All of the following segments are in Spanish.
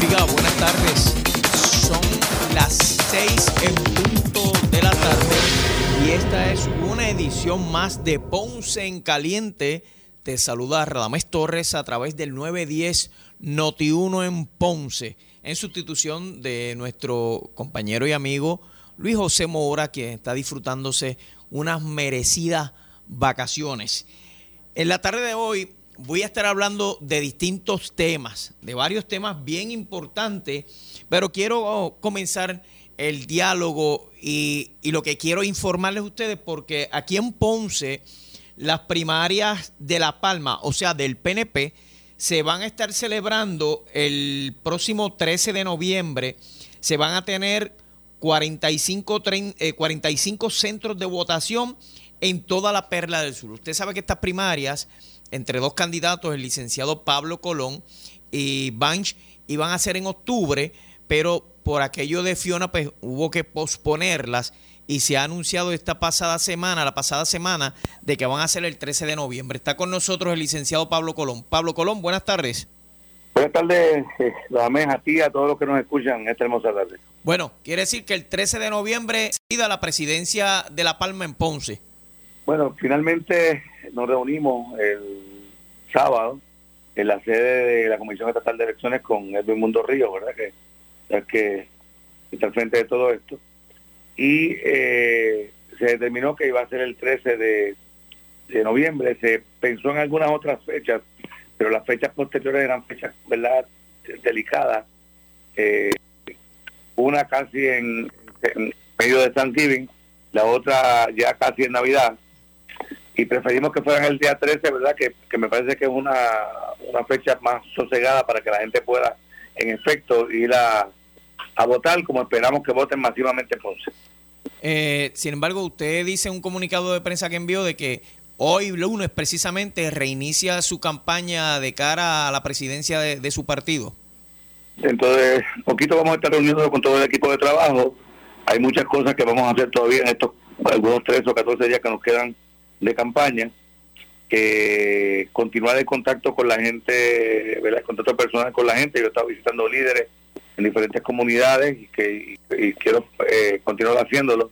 Diga, buenas tardes. Son las 6 en punto de la tarde y esta es una edición más de Ponce en Caliente. Te saluda Radamés Torres a través del 910 Noti 1 en Ponce, en sustitución de nuestro compañero y amigo Luis José Moura, quien está disfrutándose unas merecidas vacaciones. En la tarde de hoy voy a estar hablando de distintos temas, de varios temas bien importantes, pero quiero comenzar el diálogo y, lo que quiero informarles a ustedes, porque aquí en Ponce, las primarias de La Palma, o sea, del PNP, se van a estar celebrando el próximo 13 de noviembre. Se van a tener 45, 45 eh, centros de votación en toda la perla del sur. Usted sabe que estas primarias entre dos candidatos, el licenciado Pablo Colón y Banch, iban a ser en octubre, pero por aquello de Fiona, pues hubo que posponerlas y se ha anunciado esta pasada semana, la pasada semana, de que van a ser el 13 de noviembre. Está con nosotros el licenciado Pablo Colón. Pablo Colón, buenas tardes. Buenas tardes, eh, a ti, a todos los que nos escuchan esta hermosa tarde. Bueno, quiere decir que el 13 de noviembre se la presidencia de La Palma en Ponce. Bueno, finalmente nos reunimos el sábado en la sede de la Comisión Estatal de Elecciones con Edwin Mundo Río, ¿verdad? Que, está al frente de todo esto. Y eh, se determinó que iba a ser el 13 de, noviembre. Se pensó en algunas otras fechas, pero las fechas posteriores eran fechas, ¿verdad?, delicadas. Eh, una casi en, en medio de Thanksgiving, la otra ya casi en Navidad y preferimos que fueran el día 13, ¿verdad? Que, me parece que es una, una, fecha más sosegada para que la gente pueda, en efecto, ir a, votar como esperamos que voten masivamente en Ponce. Eh, sin embargo, usted dice un comunicado de prensa que envió de que hoy lunes precisamente reinicia su campaña de cara a la presidencia de, su partido. Entonces, poquito vamos a estar reunidos con todo el equipo de trabajo. Hay muchas cosas que vamos a hacer todavía en estos algunos 3 o 14 días que nos quedan de campaña, que continuar el contacto con la gente, ¿verdad? el contacto personal con la gente. Yo he estado visitando líderes en diferentes comunidades y que quiero eh, continuar haciéndolo.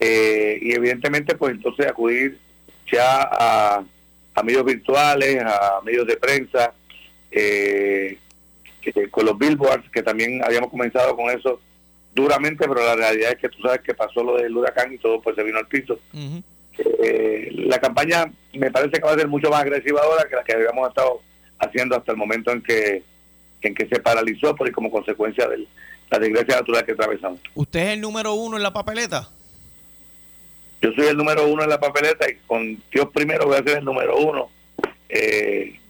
Eh, y evidentemente, pues entonces acudir ya a, a medios virtuales, a medios de prensa, eh, con los billboards, que también habíamos comenzado con eso duramente, pero la realidad es que tú sabes que pasó lo del huracán y todo pues se vino al piso. Eh, la campaña me parece que va a ser mucho más agresiva ahora que la que habíamos estado haciendo hasta el momento en que en que se paralizó por y como consecuencia de la desgracia natural que atravesamos. ¿Usted es el número uno en la papeleta? Yo soy el número uno en la papeleta y con Dios primero voy a ser el número uno eh,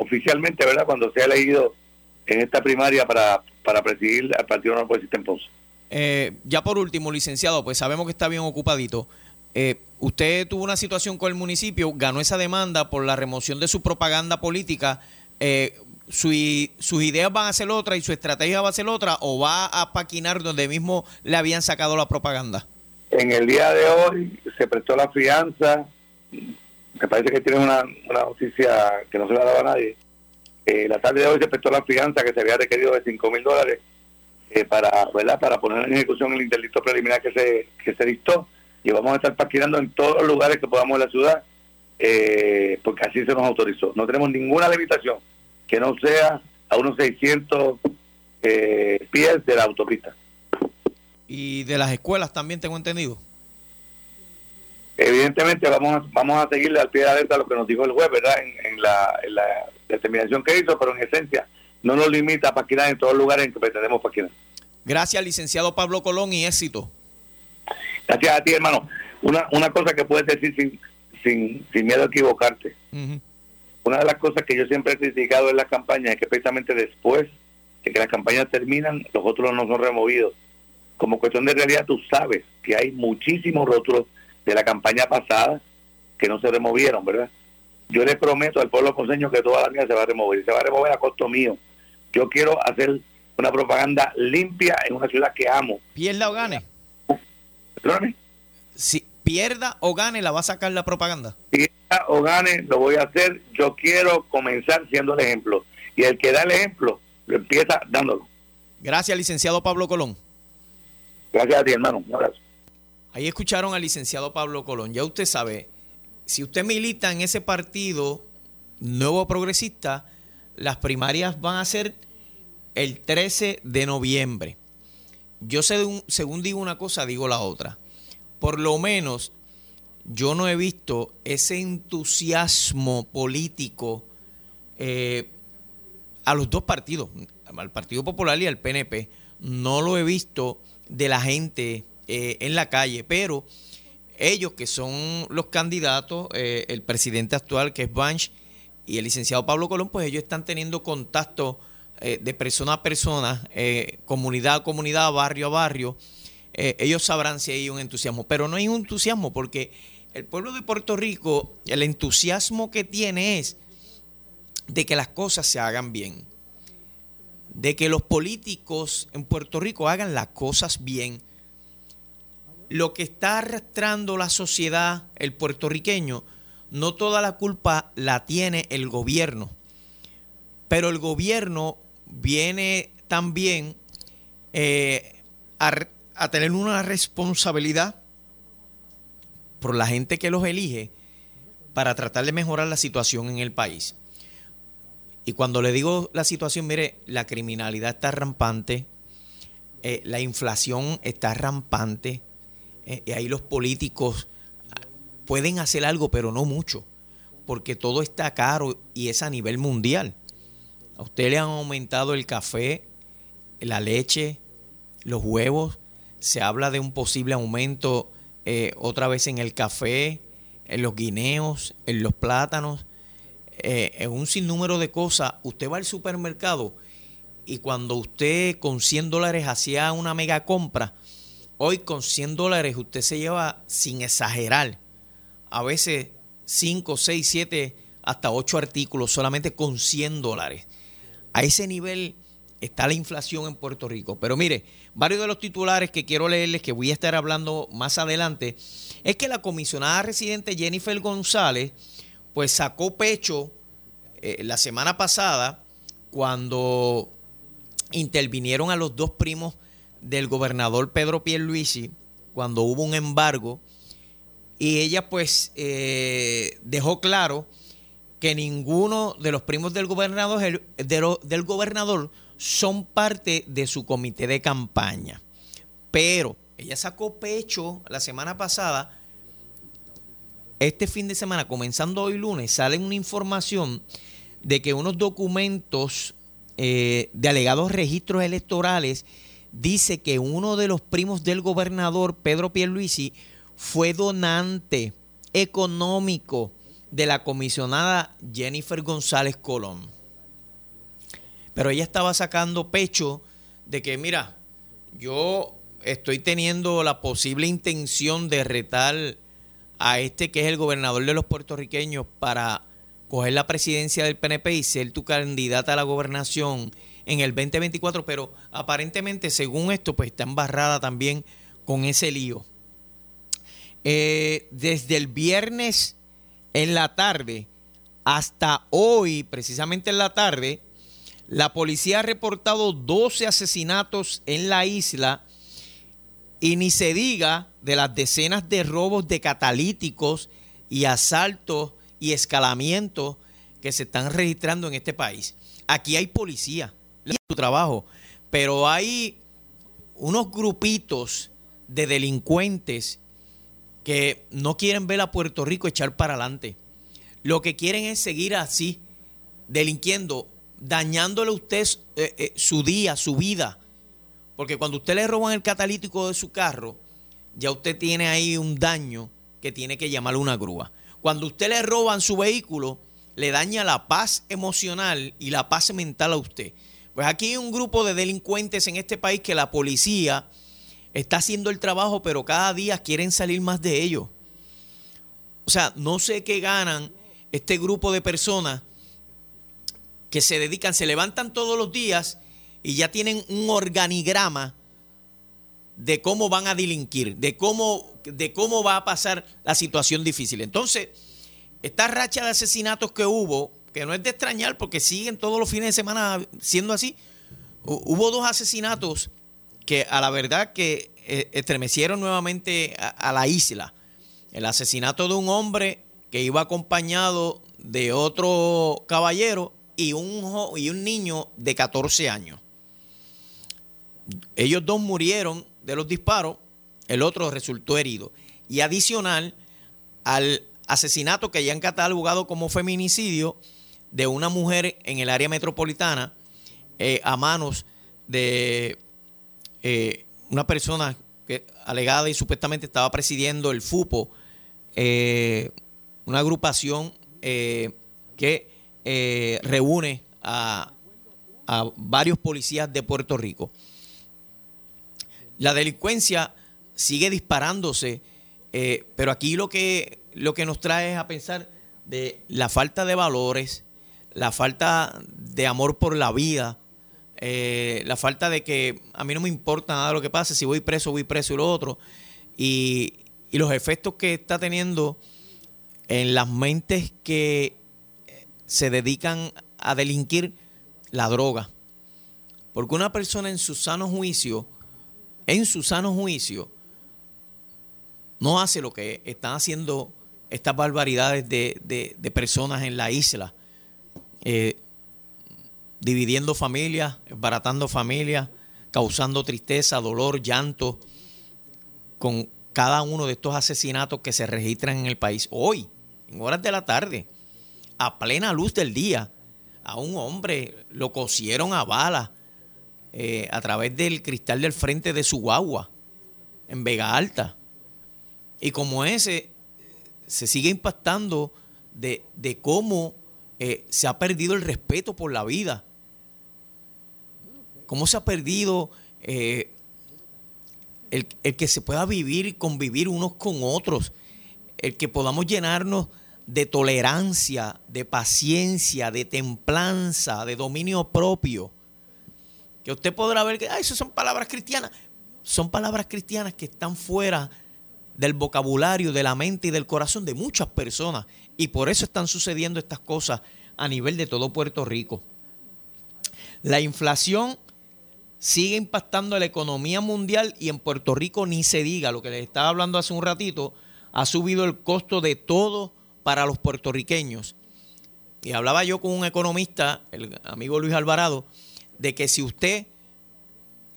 oficialmente, ¿verdad? Cuando sea elegido en esta primaria para, para presidir al Partido No Progresista en Ponce. Eh, ya por último, licenciado, pues sabemos que está bien ocupadito. Eh, usted tuvo una situación con el municipio, ganó esa demanda por la remoción de su propaganda política. Eh, su, ¿Sus ideas van a ser otra y su estrategia va a ser otra o va a paquinar donde mismo le habían sacado la propaganda? En el día de hoy se prestó la fianza. Me parece que tiene una, noticia que no se la daba a nadie. Eh, la tarde de hoy se prestó la fianza que se había requerido de 5 mil dólares eh, para, para poner en ejecución el interdicto preliminar que se, que se dictó y vamos a estar paquinando en todos los lugares que podamos en la ciudad, eh, porque así se nos autorizó. No tenemos ninguna limitación que no sea a unos 600 eh, pies de la autopista. ¿Y de las escuelas también tengo entendido? Evidentemente vamos a, vamos a seguirle al pie de la letra lo que nos dijo el juez, ¿verdad? En, la, determinación que hizo, pero en esencia no nos limita a paquinar en todos los lugares en que pretendemos paquinar. Gracias, licenciado Pablo Colón, y éxito. Gracias a ti, hermano. Una, una cosa que puedes decir sin, sin, sin miedo a equivocarte. Una de las cosas que yo siempre he criticado en las campañas es que precisamente después de que las campañas terminan, los otros no son removidos. Como cuestión de realidad, tú sabes que hay muchísimos rótulos de la campaña pasada que no se removieron, ¿verdad? Yo le prometo al pueblo conseño que toda la mía se va a remover, se va a remover a costo mío. Yo quiero hacer una propaganda limpia en una ciudad que amo. Pierda o gane. Si pierda o gane, la va a sacar la propaganda. Pierda o gane, lo voy a hacer. Yo quiero comenzar siendo el ejemplo. Y el que da el ejemplo, lo empieza dándolo. Gracias, licenciado Pablo Colón. Gracias a ti, hermano. Un abrazo. Ahí escucharon al licenciado Pablo Colón. Ya usted sabe, si usted milita en ese partido nuevo progresista, las primarias van a ser el 13 de noviembre. Yo sé, según digo una cosa, digo la otra. Por lo menos yo no he visto ese entusiasmo político eh, a los dos partidos, al Partido Popular y al PNP. No lo he visto de la gente eh, en la calle, pero ellos que son los candidatos, eh, el presidente actual que es Banch y el licenciado Pablo Colón, pues ellos están teniendo contacto eh, de persona a persona, eh, comunidad a comunidad, barrio a barrio. ellos sabrán si hay un entusiasmo, pero no hay un entusiasmo porque el pueblo de Puerto Rico, el entusiasmo que tiene es de que las cosas se hagan bien, de que los políticos en Puerto Rico hagan las cosas bien lo que está arrastrando la sociedad, el puertorriqueño, no toda la culpa la tiene el gobierno, pero el gobierno viene también eh, a, tener una responsabilidad por la gente que los elige para tratar de mejorar la situación en el país. Y cuando le digo la situación, mire, la criminalidad está rampante, eh, la inflación está rampante, eh, y ahí los políticos pueden hacer algo, pero no mucho, porque todo está caro y es a nivel mundial. A usted le han aumentado el café, la leche, los huevos. Se habla de un posible aumento eh, otra vez en el café, en los guineos, en los plátanos, eh, en un sinnúmero de cosas. Usted va al supermercado y cuando usted con 100 dólares hacía una mega compra, Hoy con 100 dólares usted se lleva, sin exagerar, a veces 5, 6, 7, hasta 8 artículos solamente con 100 dólares. A ese nivel está la inflación en Puerto Rico. Pero mire, varios de los titulares que quiero leerles, que voy a estar hablando más adelante, es que la comisionada residente Jennifer González, pues sacó pecho eh, la semana pasada cuando intervinieron a los dos primos del gobernador Pedro Pierluisi cuando hubo un embargo y ella pues eh, dejó claro que ninguno de los primos del gobernador, del gobernador son parte de su comité de campaña. Pero ella sacó pecho la semana pasada. Este fin de semana, comenzando hoy lunes, sale una información de que unos documentos eh, de alegados registros electorales dice que uno de los primos del gobernador, Pedro Pierluisi, fue donante económico de la comisionada Jennifer González Colón. Pero ella estaba sacando pecho de que, mira, yo estoy teniendo la posible intención de retar a este que es el gobernador de los puertorriqueños para coger la presidencia del PNP y ser tu candidata a la gobernación en el 2024, pero aparentemente, según esto, pues está embarrada también con ese lío. Eh, desde el viernes en la tarde hasta hoy, precisamente en la tarde, la policía ha reportado 12 asesinatos en la isla y ni se diga de las decenas de robos de catalíticos y asaltos y escalamientos que se están registrando en este país. Aquí hay policía, su trabajo, pero hay unos grupitos de delincuentes que no quieren ver a Puerto Rico echar para adelante. Lo que quieren es seguir así, delinquiendo, dañándole a usted eh, eh, su día, su vida. Porque cuando usted le roban el catalítico de su carro, ya usted tiene ahí un daño que tiene que llamarle una grúa. Cuando usted le roban su vehículo, le daña la paz emocional y la paz mental a usted. Pues aquí hay un grupo de delincuentes en este país que la policía está haciendo el trabajo, pero cada día quieren salir más de ellos. O sea, no sé qué ganan este grupo de personas que se dedican, se levantan todos los días y ya tienen un organigrama de cómo van a delinquir, de cómo, de cómo va a pasar la situación difícil. Entonces, esta racha de asesinatos que hubo, que no es de extrañar porque siguen todos los fines de semana siendo así, hubo dos asesinatos que a la verdad que eh, estremecieron nuevamente a, la isla. El asesinato de un hombre que iba acompañado de otro caballero y un, y un niño de 14 años. Ellos dos murieron de los disparos, el otro resultó herido. Y adicional al asesinato que ya han catalogado como feminicidio de una mujer en el área metropolitana eh, a manos de eh, una persona que alegada y supuestamente estaba presidiendo el FUPO, eh, una agrupación que reúne a, varios policías de Puerto Rico. La delincuencia sigue disparándose, eh, pero aquí lo que, lo que nos trae es a pensar de la falta de valores, la falta de amor por la vida, eh, la falta de que a mí no me importa nada lo que pase, si voy preso, voy preso y lo otro, y, y los efectos que está teniendo en las mentes que se dedican a delinquir la droga. Porque una persona en su sano juicio en su sano juicio, no hace lo que están haciendo estas barbaridades de, personas en la isla, eh, dividiendo familias, baratando familias, causando tristeza, dolor, llanto, con cada uno de estos asesinatos que se registran en el país. Hoy, en horas de la tarde, a plena luz del día, a un hombre lo cosieron a balas eh, a través del cristal del frente de su guagua en Vega Alta. Y como ese, se sigue impactando de, cómo eh, se ha perdido el respeto por la vida. Cómo se ha perdido eh, el, el, que se pueda vivir y convivir unos con otros. El que podamos llenarnos de tolerancia, de paciencia, de templanza, de dominio propio que usted podrá ver que ah, eso son palabras cristianas. Son palabras cristianas que están fuera del vocabulario, de la mente y del corazón de muchas personas. Y por eso están sucediendo estas cosas a nivel de todo Puerto Rico. La inflación sigue impactando la economía mundial y en Puerto Rico ni se diga, lo que les estaba hablando hace un ratito, ha subido el costo de todo para los puertorriqueños. Y hablaba yo con un economista, el amigo Luis Alvarado, de que si usted,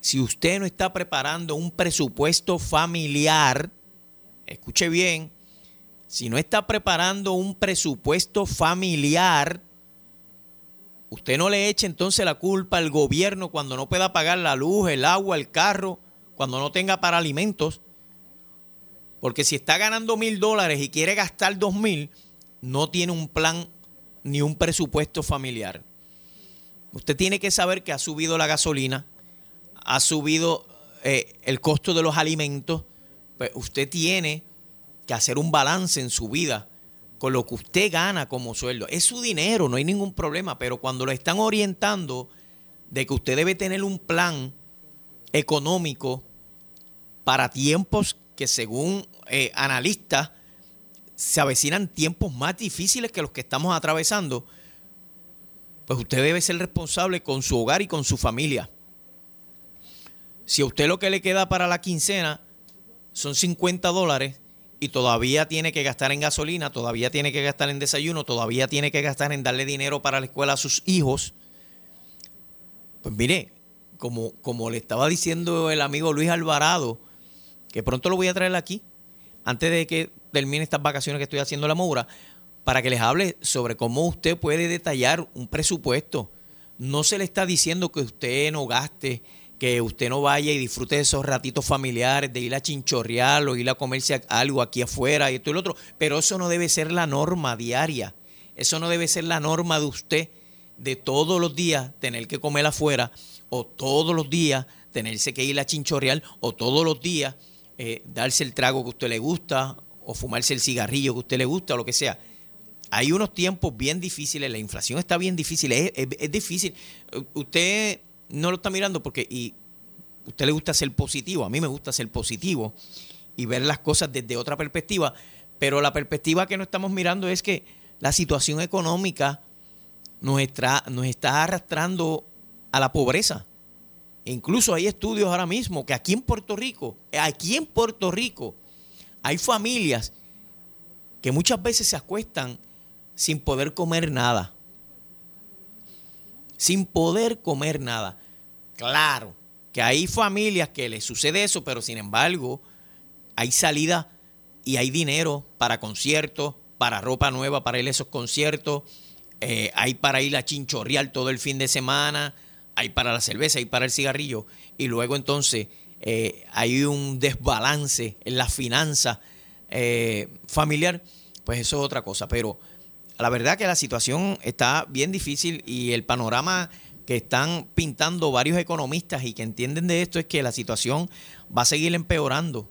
si usted no está preparando un presupuesto familiar, escuche bien, si no está preparando un presupuesto familiar, usted no le eche entonces la culpa al gobierno cuando no pueda pagar la luz, el agua, el carro, cuando no tenga para alimentos. Porque si está ganando mil dólares y quiere gastar dos mil, no tiene un plan ni un presupuesto familiar. Usted tiene que saber que ha subido la gasolina, ha subido eh, el costo de los alimentos. Pues usted tiene que hacer un balance en su vida con lo que usted gana como sueldo. Es su dinero, no hay ningún problema, pero cuando lo están orientando de que usted debe tener un plan económico para tiempos que según eh, analistas se avecinan tiempos más difíciles que los que estamos atravesando, pues usted debe ser responsable con su hogar y con su familia. Si a usted lo que le queda para la quincena son 50 dólares y todavía tiene que gastar en gasolina, todavía tiene que gastar en desayuno, todavía tiene que gastar en darle dinero para la escuela a sus hijos, pues mire, como, como le estaba diciendo el amigo Luis Alvarado, que pronto lo voy a traer aquí, antes de que termine estas vacaciones que estoy haciendo la Moura, para que les hable sobre cómo usted puede detallar un presupuesto. No se le está diciendo que usted no gaste, que usted no vaya y disfrute de esos ratitos familiares, de ir a chinchorrear o ir a comerse algo aquí afuera y esto y lo otro, pero eso no debe ser la norma diaria. Eso no debe ser la norma de usted de todos los días tener que comer afuera o todos los días tenerse que ir a chinchorreal o todos los días eh, darse el trago que usted le gusta o fumarse el cigarrillo que usted le gusta o lo que sea. Hay unos tiempos bien difíciles, la inflación está bien difícil, es difícil. Usted no lo está mirando porque y a usted le gusta ser positivo, a mí me gusta ser positivo y ver las cosas desde otra perspectiva, pero la perspectiva que no estamos mirando es que la situación económica nos está, nos está arrastrando a la pobreza. E incluso hay estudios ahora mismo que aquí en Puerto Rico, aquí en Puerto Rico, hay familias que muchas veces se acuestan sin poder comer nada. Sin poder comer nada. Claro, que hay familias que les sucede eso, pero sin embargo, hay salida y hay dinero para conciertos, para ropa nueva para ir a esos conciertos, eh, hay para ir a chinchorrear todo el fin de semana, hay para la cerveza, hay para el cigarrillo, y luego entonces eh, hay un desbalance en la finanza eh, familiar, pues eso es otra cosa. Pero la verdad que la situación está bien difícil y el panorama que están pintando varios economistas y que entienden de esto es que la situación va a seguir empeorando,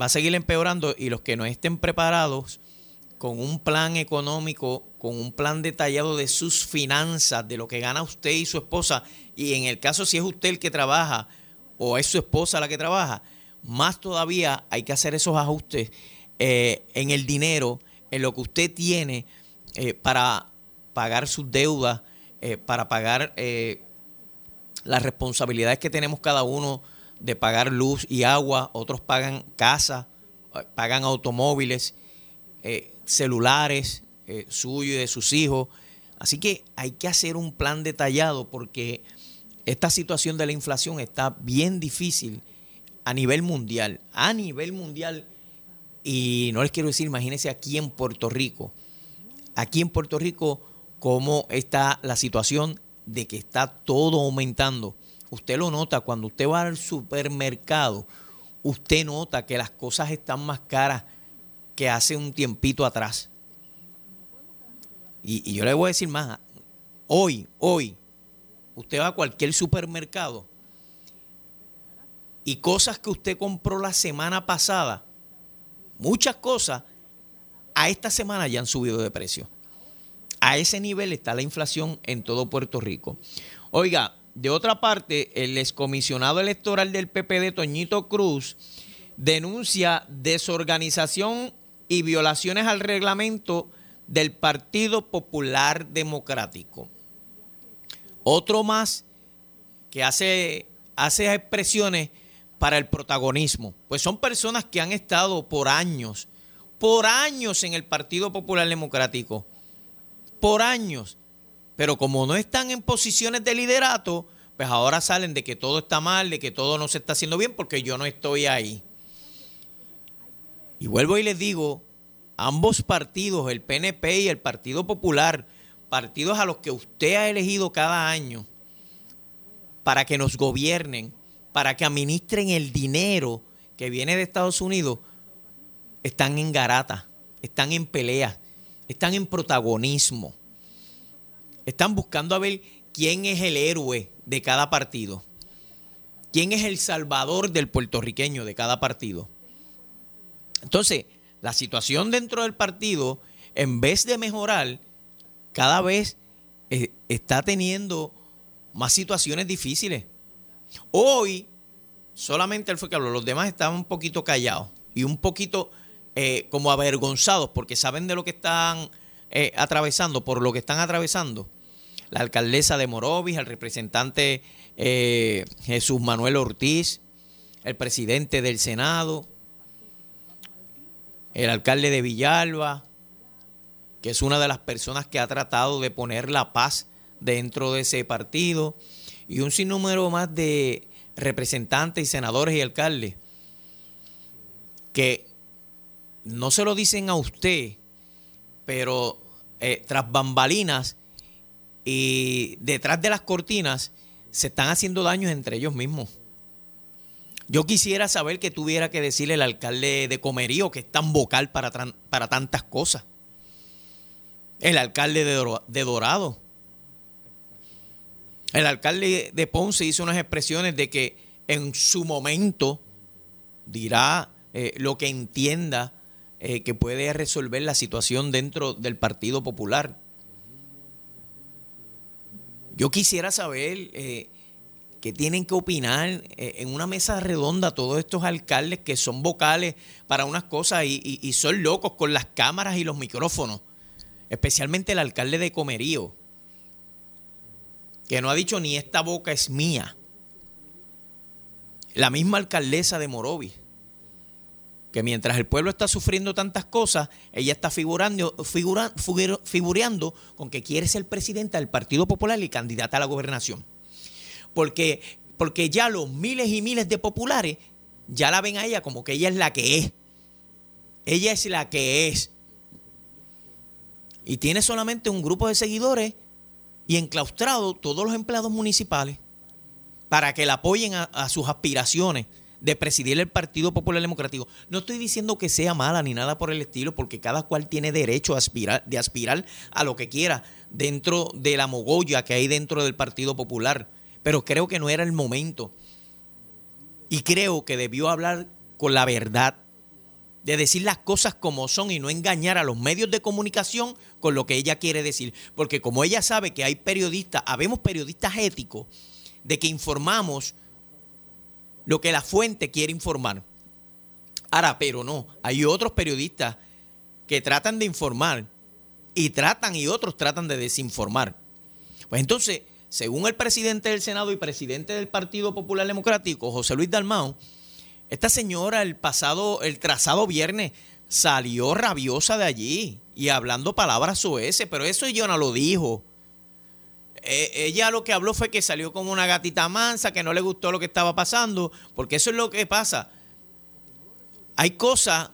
va a seguir empeorando y los que no estén preparados con un plan económico, con un plan detallado de sus finanzas, de lo que gana usted y su esposa, y en el caso si es usted el que trabaja o es su esposa la que trabaja, más todavía hay que hacer esos ajustes eh, en el dinero, en lo que usted tiene eh, para pagar sus deudas, eh, para pagar las responsabilidades que tenemos cada uno de pagar luz y agua, otros pagan casa, pagan automóviles celulares eh, suyos y de sus hijos. Así que hay que hacer un plan detallado porque esta situación de la inflación está bien difícil a nivel mundial. A nivel mundial. Y no les quiero decir, imagínense aquí en Puerto Rico. Aquí en Puerto Rico, cómo está la situación de que está todo aumentando. Usted lo nota cuando usted va al supermercado. Usted nota que las cosas están más caras que hace un tiempito atrás. Y, yo le voy a decir más, hoy, hoy, usted va a cualquier supermercado y cosas que usted compró la semana pasada, muchas cosas, a esta semana ya han subido de precio. A ese nivel está la inflación en todo Puerto Rico. Oiga, de otra parte, el excomisionado electoral del PPD, Toñito Cruz, denuncia desorganización y violaciones al reglamento del Partido Popular Democrático. Otro más que hace, hace expresiones para el protagonismo, pues son personas que han estado por años, por años en el Partido Popular Democrático, por años, pero como no están en posiciones de liderato, pues ahora salen de que todo está mal, de que todo no se está haciendo bien porque yo no estoy ahí. Y vuelvo y les digo, ambos partidos, el PNP y el Partido Popular, partidos a los que usted ha elegido cada año para que nos gobiernen, para que administren el dinero que viene de Estados Unidos, están en garata, están en pelea, están en protagonismo. Están buscando a ver quién es el héroe de cada partido. ¿Quién es el salvador del puertorriqueño de cada partido? Entonces, la situación dentro del partido, en vez de mejorar, cada vez eh, está teniendo más situaciones difíciles. Hoy, solamente él fue que habló, los demás estaban un poquito callados y un poquito eh, como avergonzados porque saben de lo que están eh, atravesando, por lo que están atravesando. La alcaldesa de Morovis, el representante Jesús Manuel Ortiz, el presidente del Senado, el alcalde de Villalba, que es una de las personas que ha tratado de poner la paz dentro de ese partido, y un sinnúmero más de representantes y senadores y alcaldes que no se lo dicen a usted, pero eh, tras bambalinas y detrás de las cortinas se están haciendo daños entre ellos mismos. Yo quisiera saber qué tuviera que decirle el alcalde de Comerío, que es tan vocal para, para tantas cosas. El alcalde de, Dorado. El alcalde de Ponce hizo unas expresiones de que en su momento dirá eh, lo que entienda eh, que puede resolver la situación dentro del Partido Popular. Yo quisiera saber eh, qué tienen que opinar en una mesa redonda todos estos alcaldes que son vocales para unas cosas y son locos con las cámaras y los micrófonos, especialmente el alcalde de Comerío que no ha dicho ni esta boca es mía. La misma alcaldesa de Morovis, que mientras el pueblo está sufriendo tantas cosas, ella está figurando, figureando con que quiere ser presidenta del Partido Popular y candidata a la gobernación. Porque, porque ya los miles y miles de populares ya la ven a ella como que ella es la que es. Ella es la que es. Y tiene solamente un grupo de seguidores y enclaustrado todos los empleados municipales para que la apoyen a, sus aspiraciones de presidir el Partido Popular Democrático. No estoy diciendo que sea mala ni nada por el estilo, porque cada cual tiene derecho a aspirar, de aspirar a lo que quiera dentro de la mogolla que hay dentro del Partido Popular. Pero creo que no era el momento. Y creo que debió hablar con la verdad de decir las cosas como son y no engañar a los medios de comunicación con lo que ella quiere decir. Porque como ella sabe que hay periodistas, habemos periodistas éticos, de que informamos lo que la fuente quiere informar. Ahora, pero no, hay otros periodistas que tratan de informar y tratan y otros tratan de desinformar. Pues entonces, según el presidente del Senado y presidente del Partido Popular Democrático, José Luis Dalmau, esta señora el pasado, el trazado viernes, salió rabiosa de allí y hablando palabras soeces, pero eso ella no lo dijo. E, ella lo que habló fue que salió como una gatita mansa, que no le gustó lo que estaba pasando, porque eso es lo que pasa. Hay cosas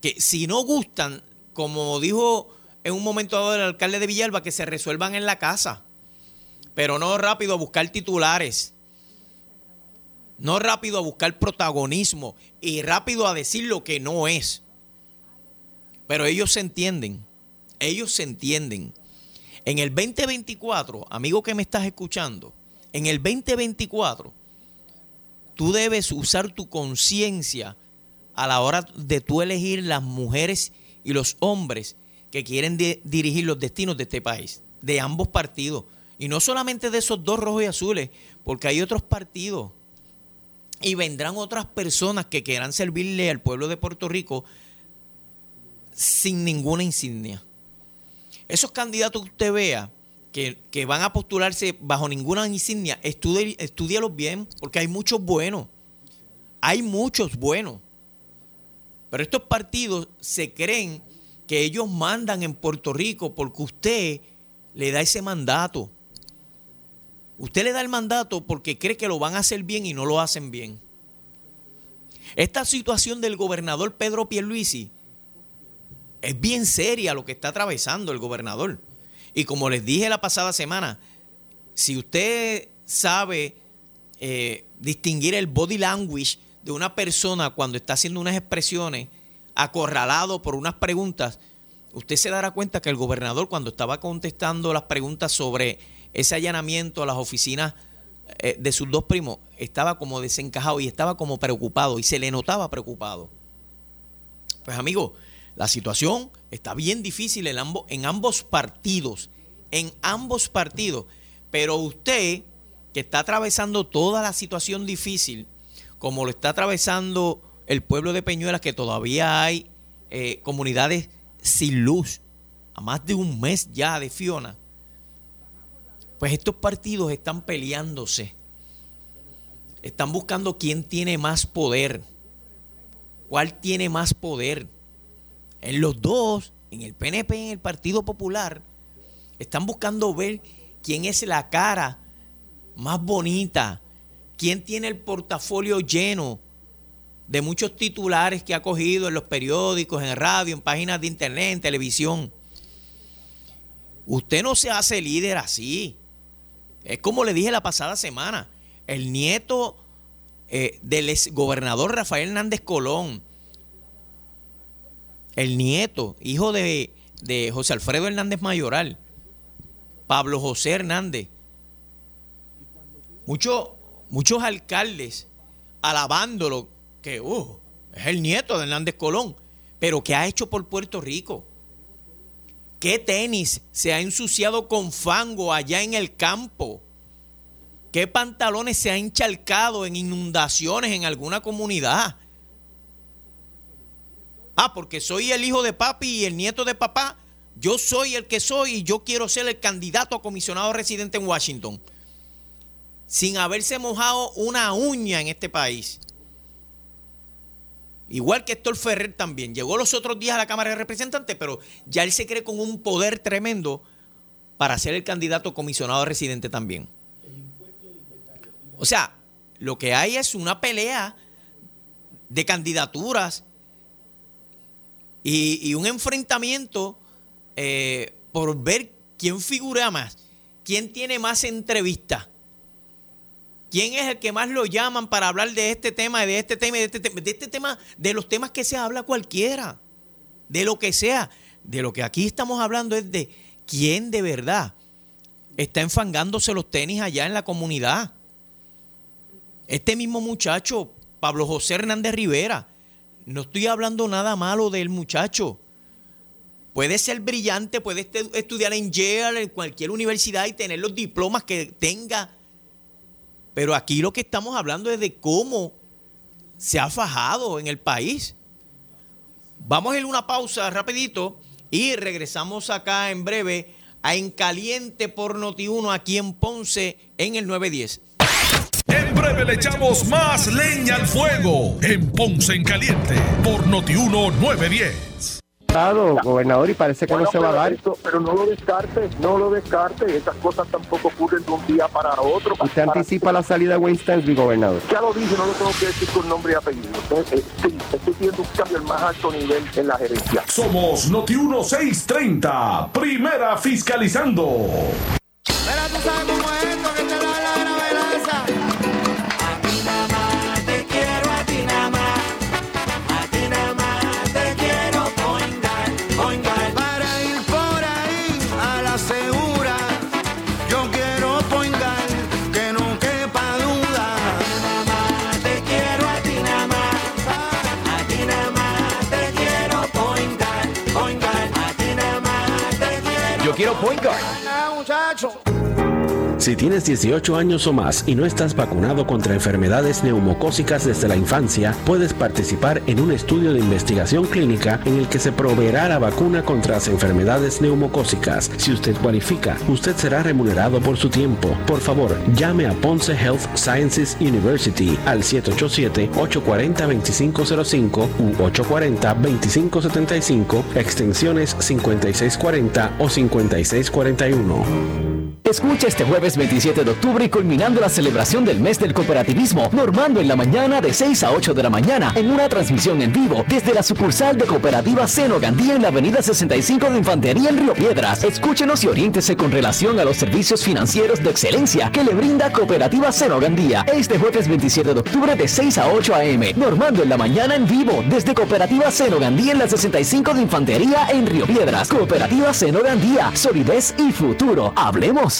que si no gustan, como dijo en un momento dado el alcalde de Villalba, que se resuelvan en la casa, pero no rápido a buscar titulares no rápido a buscar protagonismo y rápido a decir lo que no es. Pero ellos se entienden, ellos se entienden. En el 2024, amigo que me estás escuchando, en el 2024, tú debes usar tu conciencia a la hora de tú elegir las mujeres y los hombres que quieren dirigir los destinos de este país, de ambos partidos. Y no solamente de esos dos rojos y azules, porque hay otros partidos y vendrán otras personas que quieran servirle al pueblo de Puerto Rico sin ninguna insignia. Esos candidatos que usted vea que, van a postularse bajo ninguna insignia, estudialos bien, porque hay muchos buenos. Hay muchos buenos. Pero estos partidos se creen que ellos mandan en Puerto Rico porque usted le da ese mandato. Usted le da el mandato porque cree que lo van a hacer bien y no lo hacen bien. Esta situación del gobernador Pedro Pierluisi es bien seria lo que está atravesando el gobernador. Y como les dije la pasada semana, si usted sabe eh, distinguir el body language de una persona cuando está haciendo unas expresiones, acorralado por unas preguntas, usted se dará cuenta que el gobernador cuando estaba contestando las preguntas sobre ese allanamiento a las oficinas eh, de sus dos primos estaba como desencajado y estaba como preocupado y se le notaba preocupado. Pues amigo, la situación está bien difícil en ambos, partidos, en ambos partidos, pero usted que está atravesando toda la situación difícil, como lo está atravesando el pueblo de Peñuelas, que todavía hay eh, comunidades sin luz, a más de un mes ya de Fiona, pues estos partidos están peleándose. Están buscando quién tiene más poder. ¿Cuál tiene más poder? En los dos, en el PNP y en el Partido Popular, están buscando ver quién es la cara más bonita, quién tiene el portafolio lleno de muchos titulares que ha cogido en los periódicos, en radio, en páginas de internet, en televisión. Usted no se hace líder así. Es como le dije la pasada semana, el nieto eh, del ex gobernador Rafael Hernández Colón, el nieto, hijo de, de José Alfredo Hernández Mayoral, Pablo José Hernández, muchos, muchos alcaldes alabándolo, que uh, es el nieto de Hernández Colón, pero ¿qué ha hecho por Puerto Rico? ¿Qué tenis se ha ensuciado con fango allá en el campo? ¿Qué pantalones se han encharcado en inundaciones en alguna comunidad? Ah, porque soy el hijo de papi y el nieto de papá. Yo soy el que soy y yo quiero ser el candidato a comisionado residente en Washington. Sin haberse mojado una uña en este país. Igual que Héctor Ferrer también. Llegó los otros días a la Cámara de Representantes, pero ya él se cree con un poder tremendo para ser el candidato comisionado residente también. O sea, lo que hay es una pelea de candidaturas y, un enfrentamiento eh, por ver quién figura más, quién tiene más entrevistas. ¿Quién es el que más lo llaman para hablar de este tema, de este tema, de este tema, de este tema, de los temas que se habla cualquiera? De lo que sea. De lo que aquí estamos hablando es de quién de verdad está enfangándose los tenis allá en la comunidad. Este mismo muchacho, Pablo José Hernández Rivera, no estoy hablando nada malo del muchacho. Puede ser brillante, puede estudiar en Yale, en cualquier universidad y tener los diplomas que tenga pero aquí lo que estamos hablando es de cómo se ha fajado en el país. Vamos a ir una pausa rapidito y regresamos acá en breve a En Caliente por Noti1 aquí en Ponce en el 910. Breve le echamos más leña al fuego en Ponce en Caliente por Noti1 910 gobernador, y parece que no se va a dar. pero no lo descarte, no lo descarte. Esas cosas tampoco ocurren de un día para otro. ¿Usted anticipa la salida de Wayne Stansby, gobernador? Ya lo dije, no lo tengo que decir con nombre y apellido. Eh, sí, estoy viendo un cambio al más alto nivel en la gerencia. Somos Noti 1630, primera fiscalizando. quiero point guard. Si tienes 18 años o más y no estás vacunado contra enfermedades neumocócicas desde la infancia, puedes participar en un estudio de investigación clínica en el que se proveerá la vacuna contra las enfermedades neumocócicas. Si usted cualifica, usted será remunerado por su tiempo. Por favor, llame a Ponce Health Sciences University al 787-840-2505 u 840-2575, extensiones 5640 o 5641. Escucha este jueves 27 de octubre y culminando la celebración del mes del cooperativismo, Normando en la mañana de 6 a 8 de la mañana en una transmisión en vivo desde la sucursal de Cooperativa Seno Gandía en la avenida 65 de Infantería en Río Piedras. Escúchenos y oriéntese con relación a los servicios financieros de excelencia que le brinda Cooperativa Seno Gandía. Este jueves 27 de octubre de 6 a 8 a.m. Normando en la mañana en vivo desde Cooperativa Seno Gandía en la 65 de Infantería en Río Piedras. Cooperativa Seno Gandía, solidez y futuro. Hablemos.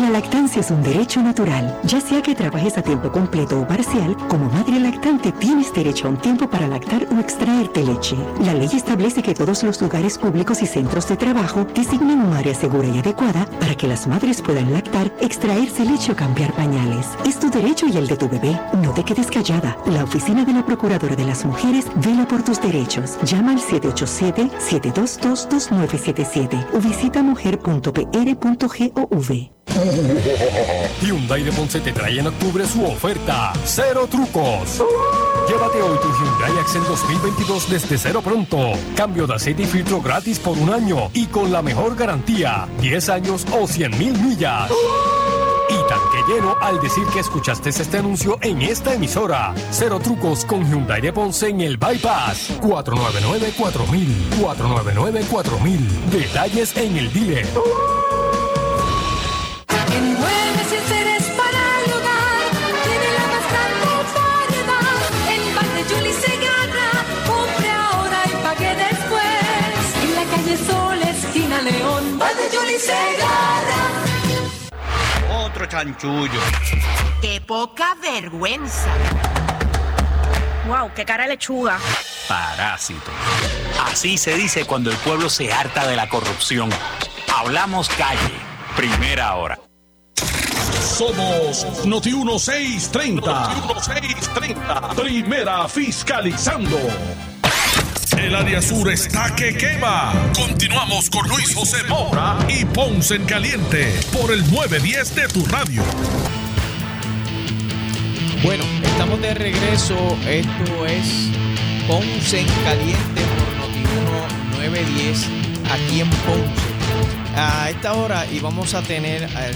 la lactancia es un derecho natural. Ya sea que trabajes a tiempo completo o parcial, como madre lactante tienes derecho a un tiempo para lactar o extraerte leche. La ley establece que todos los lugares públicos y centros de trabajo designen un área segura y adecuada para que las madres puedan lactar, extraerse leche o cambiar pañales. Es tu derecho y el de tu bebé. No te quedes callada. La Oficina de la Procuradora de las Mujeres vela por tus derechos. Llama al 787-722-2977 o visita mujer.pr.gov. Hyundai de Ponce te trae en octubre su oferta Cero Trucos. Llévate hoy tu Hyundai Accent 2022 desde cero pronto. Cambio de aceite y filtro gratis por un año y con la mejor garantía, 10 años o 100 mil millas. Y tanque lleno al decir que escuchaste este anuncio en esta emisora. Cero trucos con Hyundai de Ponce en el Bypass. 499-4000. 499-4000. Detalles en el dealer. Segarra. Otro chanchullo. ¡Qué poca vergüenza! ¡Wow! ¡Qué cara de lechuga! Parásito. Así se dice cuando el pueblo se harta de la corrupción. Hablamos calle. Primera hora. Somos Noti 1630. Noti 1630. Primera fiscalizando. El área sur está que quema. Continuamos con Luis José Moura y Ponce en Caliente por el 910 de tu radio. Bueno, estamos de regreso. Esto es Ponce en Caliente por Notiuno 910 aquí en Ponce. A esta hora y vamos a tener al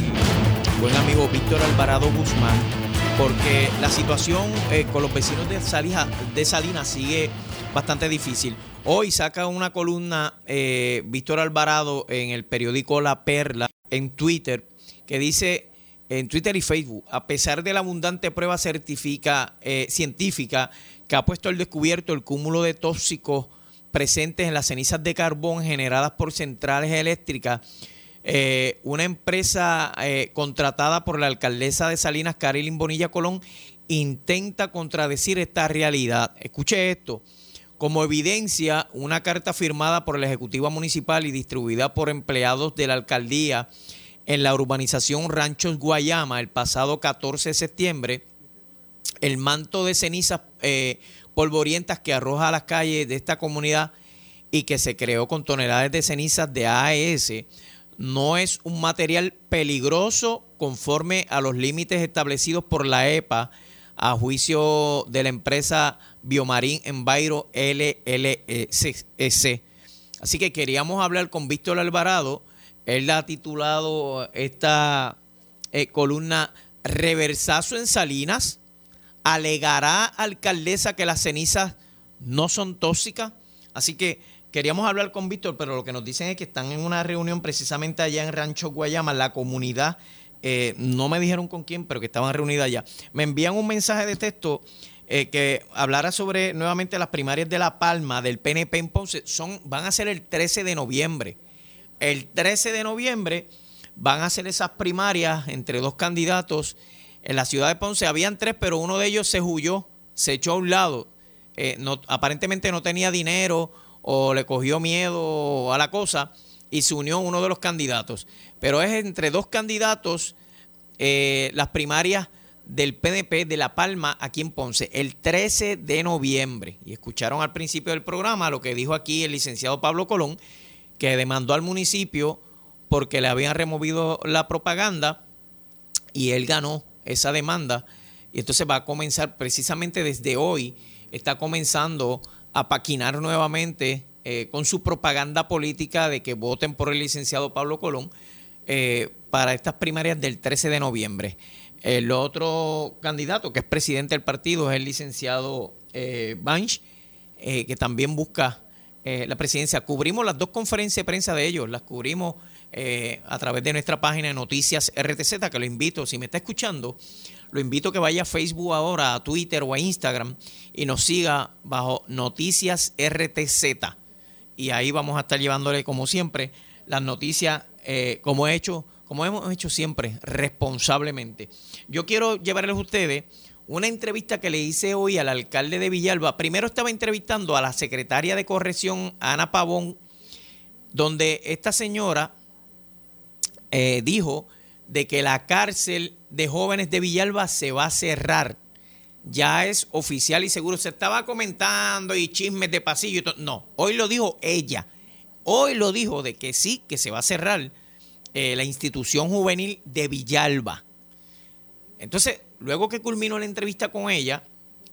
buen amigo Víctor Alvarado Guzmán porque la situación eh, con los vecinos de, Salija- de Salinas sigue bastante difícil. Hoy saca una columna eh, Víctor Alvarado en el periódico La Perla en Twitter que dice en Twitter y Facebook, a pesar de la abundante prueba certifica, eh, científica que ha puesto al descubierto el cúmulo de tóxicos presentes en las cenizas de carbón generadas por centrales eléctricas, eh, una empresa eh, contratada por la alcaldesa de Salinas, Carilyn Bonilla Colón, intenta contradecir esta realidad. Escuche esto. Como evidencia, una carta firmada por la Ejecutiva Municipal y distribuida por empleados de la alcaldía en la urbanización Ranchos Guayama el pasado 14 de septiembre, el manto de cenizas eh, polvorientas que arroja a las calles de esta comunidad y que se creó con toneladas de cenizas de AES no es un material peligroso conforme a los límites establecidos por la EPA a juicio de la empresa Biomarín Enviro LLC. Así que queríamos hablar con Víctor Alvarado. Él ha titulado esta eh, columna Reversazo en Salinas. ¿Alegará alcaldesa que las cenizas no son tóxicas? Así que queríamos hablar con Víctor, pero lo que nos dicen es que están en una reunión precisamente allá en Rancho Guayama, la comunidad. eh, no me dijeron con quién, pero que estaban reunidas allá. Me envían un mensaje de texto eh, que hablara sobre nuevamente las primarias de La Palma del PNP en Ponce. Son, van a ser el 13 de noviembre. El 13 de noviembre van a ser esas primarias entre dos candidatos en la ciudad de Ponce. Habían tres, pero uno de ellos se huyó, se echó a un lado. Eh, no, aparentemente no tenía dinero o le cogió miedo a la cosa y se unió uno de los candidatos. Pero es entre dos candidatos eh, las primarias del PNP de La Palma aquí en Ponce, el 13 de noviembre. Y escucharon al principio del programa lo que dijo aquí el licenciado Pablo Colón, que demandó al municipio porque le habían removido la propaganda y él ganó esa demanda. Y entonces va a comenzar precisamente desde hoy, está comenzando a paquinar nuevamente eh, con su propaganda política de que voten por el licenciado Pablo Colón eh, para estas primarias del 13 de noviembre. El otro candidato que es presidente del partido es el licenciado eh, Banch, eh, que también busca eh, la presidencia. Cubrimos las dos conferencias de prensa de ellos, las cubrimos eh, a través de nuestra página de Noticias RTZ, que lo invito, si me está escuchando, lo invito a que vaya a Facebook ahora, a Twitter o a Instagram y nos siga bajo Noticias RTZ. Y ahí vamos a estar llevándole, como siempre, las noticias como he hecho, como hemos hecho siempre, responsablemente. Yo quiero llevarles a ustedes una entrevista que le hice hoy al alcalde de Villalba. Primero estaba entrevistando a la secretaria de corrección, Ana Pavón, donde esta señora eh, dijo de que la cárcel de jóvenes de Villalba se va a cerrar. Ya es oficial y seguro. Se estaba comentando y chismes de pasillo. y. No, hoy lo dijo ella. Hoy lo dijo de que sí, que se va a cerrar eh, la institución juvenil de Villalba. Entonces, luego que culminó la entrevista con ella,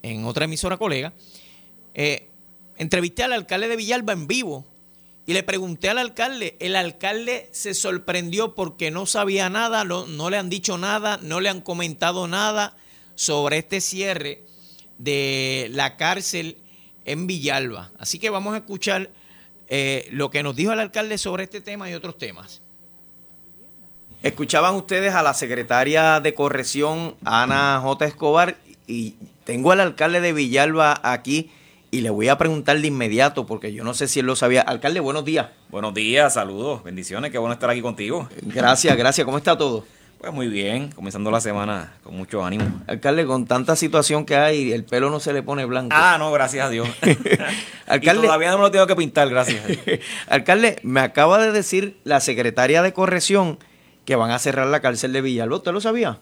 en otra emisora colega, eh, entrevisté al alcalde de Villalba en vivo Y le pregunté al alcalde, el alcalde se sorprendió porque no sabía nada, no, no le han dicho nada, no le han comentado nada sobre este cierre de la cárcel en Villalba. Así que vamos a escuchar eh, lo que nos dijo el alcalde sobre este tema y otros temas. Escuchaban ustedes a la secretaria de corrección, Ana J. Escobar, y tengo al alcalde de Villalba aquí y le voy a preguntar de inmediato porque yo no sé si él lo sabía. Alcalde, buenos días. Buenos días, saludos, bendiciones, qué bueno estar aquí contigo. Gracias, gracias. ¿Cómo está todo? Pues muy bien, comenzando la semana con mucho ánimo. Alcalde, con tanta situación que hay, el pelo no se le pone blanco. Ah, no, gracias a Dios. Alcalde, Y todavía no me lo tengo que pintar, gracias. Alcalde, me acaba de decir la secretaria de corrección que van a cerrar la cárcel de Villalba. ¿Usted lo sabía?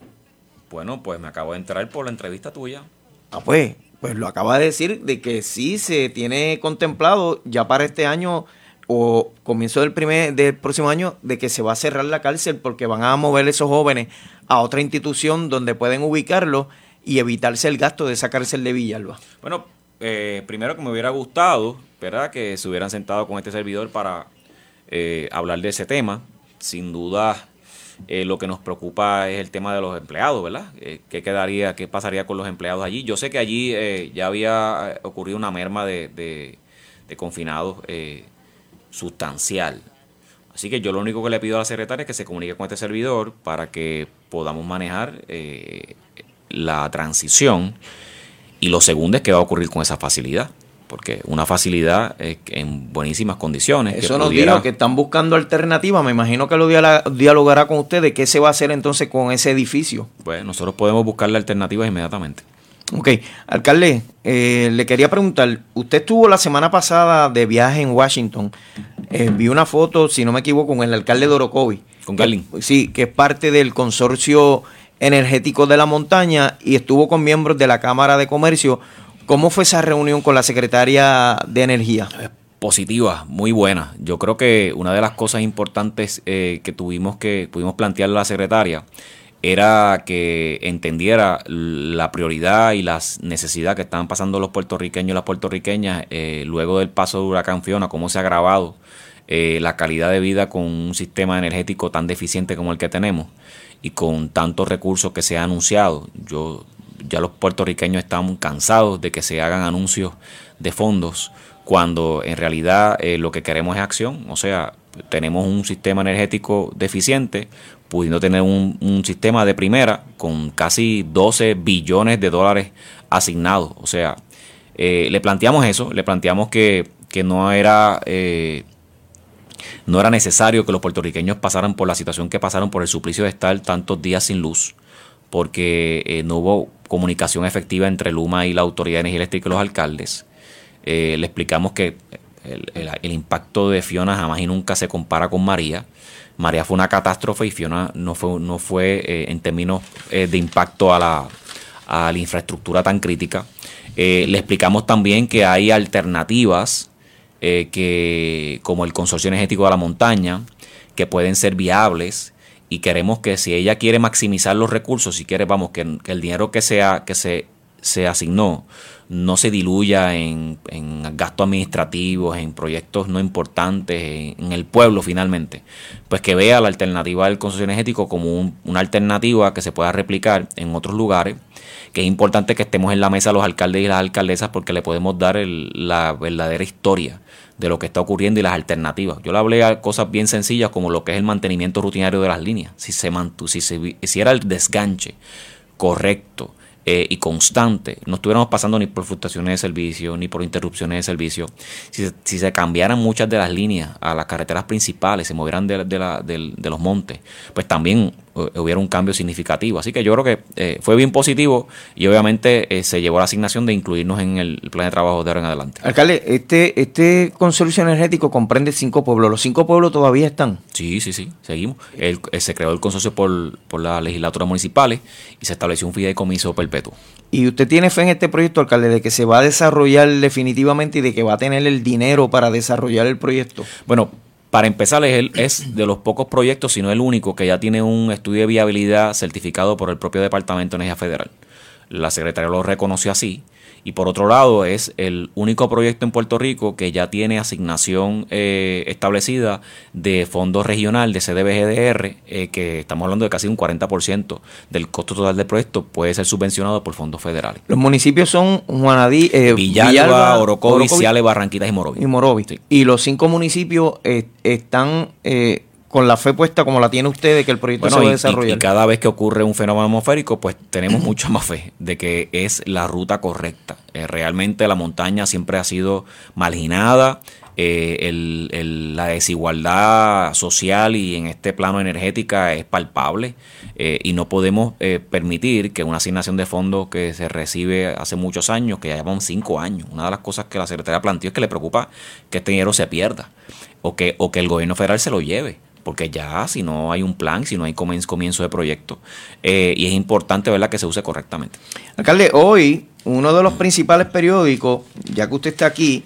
Bueno, pues me acabo de entrar por la entrevista tuya. Ah, pues, pues lo acaba de decir de que sí se tiene contemplado ya para este año o comienzo del primer del próximo año de que se va a cerrar la cárcel porque van a mover esos jóvenes a otra institución donde pueden ubicarlos y evitarse el gasto de esa cárcel de Villalba. Bueno, eh, primero que me hubiera gustado, ¿verdad? Que se hubieran sentado con este servidor para eh, hablar de ese tema. Sin duda, eh, lo que nos preocupa es el tema de los empleados, ¿verdad? Eh, ¿Qué quedaría, qué pasaría con los empleados allí? Yo sé que allí eh, ya había eh, ocurrido una merma de, de- de confinados sustancial. Así que yo lo único que le pido a la secretaria es que se comunique con este servidor para que podamos manejar la transición. Y lo segundo es qué va a ocurrir con esa facilidad. Porque una facilidad eh, en buenísimas condiciones. que Eso nos pudiera- dijo que están buscando alternativas. Me imagino que lo dialogará con ustedes. ¿Qué se va a hacer entonces con ese edificio? Pues nosotros podemos buscarle alternativas inmediatamente. Ok, alcalde, eh, le quería preguntar, usted estuvo la semana pasada de viaje en Washington, Eh, vi una foto, si no me equivoco, con el alcalde de Orocovi. Con Carlin. Sí, que es parte del consorcio energético de la montaña y estuvo con miembros de la Cámara de Comercio. ¿Cómo fue esa reunión con la secretaria de Energía? positiva, muy buena. Yo creo que una de las cosas importantes eh, que tuvimos que pudimos plantearle a la secretaria era que entendiera la prioridad y las necesidades que estaban pasando los puertorriqueños y las puertorriqueñas eh, luego del paso del huracán Fiona, cómo se ha agravado eh, la calidad de vida con un sistema energético tan deficiente como el que tenemos y con tantos recursos que se ha anunciado. Yo ya los puertorriqueños estamos cansados de que se hagan anuncios de fondos cuando en realidad eh, lo que queremos es acción. O sea, tenemos un sistema energético deficiente, pudiendo tener un, sistema de primera con casi 12 billones de dólares asignados. O sea, eh, le planteamos eso, le planteamos que, que no era... eh, no era necesario que los puertorriqueños pasaran por la situación que pasaron por el suplicio de estar tantos días sin luz, porque no hubo comunicación efectiva entre Luma y la Autoridad de Energía Eléctrica y los alcaldes. Eh, le explicamos que el, impacto de Fiona jamás y nunca se compara con María. María fue una catástrofe y Fiona no fue, no fue eh, en términos eh, de impacto a la, a la infraestructura tan crítica. Le explicamos también que hay alternativas que, como el Consorcio Energético de la Montaña, que pueden ser viables y queremos que si ella quiere maximizar los recursos, si quiere, vamos, que, el dinero que, sea, que se, se asignó no se diluya en, en gastos administrativos, en proyectos no importantes, en, en el pueblo finalmente, pues que vea la alternativa del consorcio energético como un- una alternativa que se pueda replicar en otros lugares, que es importante que estemos en la mesa los alcaldes y las alcaldesas porque le podemos dar el- la verdadera historia de lo que está ocurriendo y las alternativas. Yo le hablé a cosas bien sencillas como lo que es el mantenimiento rutinario de las líneas, si se si se vi- si era el desganche correcto eh, y constante, no estuviéramos pasando ni por fluctuaciones de servicio, ni por interrupciones de servicio. Si, si se cambiaran muchas de las líneas a las carreteras principales, se movieran de, de la- de los montes, pues también hubiera un cambio significativo. Así que yo creo que eh, fue bien positivo y obviamente eh, se llevó la asignación de incluirnos en el plan de trabajo de ahora en adelante. Alcalde, este, este consorcio energético comprende cinco pueblos. ¿Los cinco pueblos todavía están? Sí, sí, sí, seguimos. El- eh, se creó el consorcio por, por las legislaturas municipales y se estableció un fideicomiso perpetuo. ¿Y usted tiene fe en este proyecto, alcalde, de que se va a desarrollar definitivamente y de que va a tener el dinero para desarrollar el proyecto? Bueno, para empezar, es, de los pocos proyectos, si no el único, que ya tiene un estudio de viabilidad certificado por el propio Departamento de Energía Federal. la secretaria lo reconoció así. Y por otro lado, es el único proyecto en Puerto Rico que ya tiene asignación eh, establecida de fondo regional de CDBGDR, eh, que estamos hablando de casi un 40% del costo total del proyecto puede ser subvencionado por fondos federales. Los municipios son Juanadí, eh, Villalba, Orocovis, Ciales, Barranquitas y Morovis. y Morovis. Y los cinco municipios eh, están eh, con la fe puesta como la tiene usted de que el proyecto se va a y- y- desarrollar. Y, cada vez que ocurre un fenómeno atmosférico, pues tenemos mucha más fe de que es la ruta correcta. Eh, realmente la montaña siempre ha sido marginada. eh, el- el- la desigualdad social y en este plano energética es palpable eh, y no podemos eh, permitir que una asignación de fondos que se recibe hace muchos años, que ya llevan cinco años, una de las cosas que la Secretaría planteó es que le preocupa que este dinero se pierda o que, o que el gobierno federal se lo lleve porque ya si no hay un plan, si no hay comienzo de proyecto, eh, y es importante ¿verdad? que se use correctamente. Alcalde, hoy uno de los principales periódicos, ya que usted está aquí,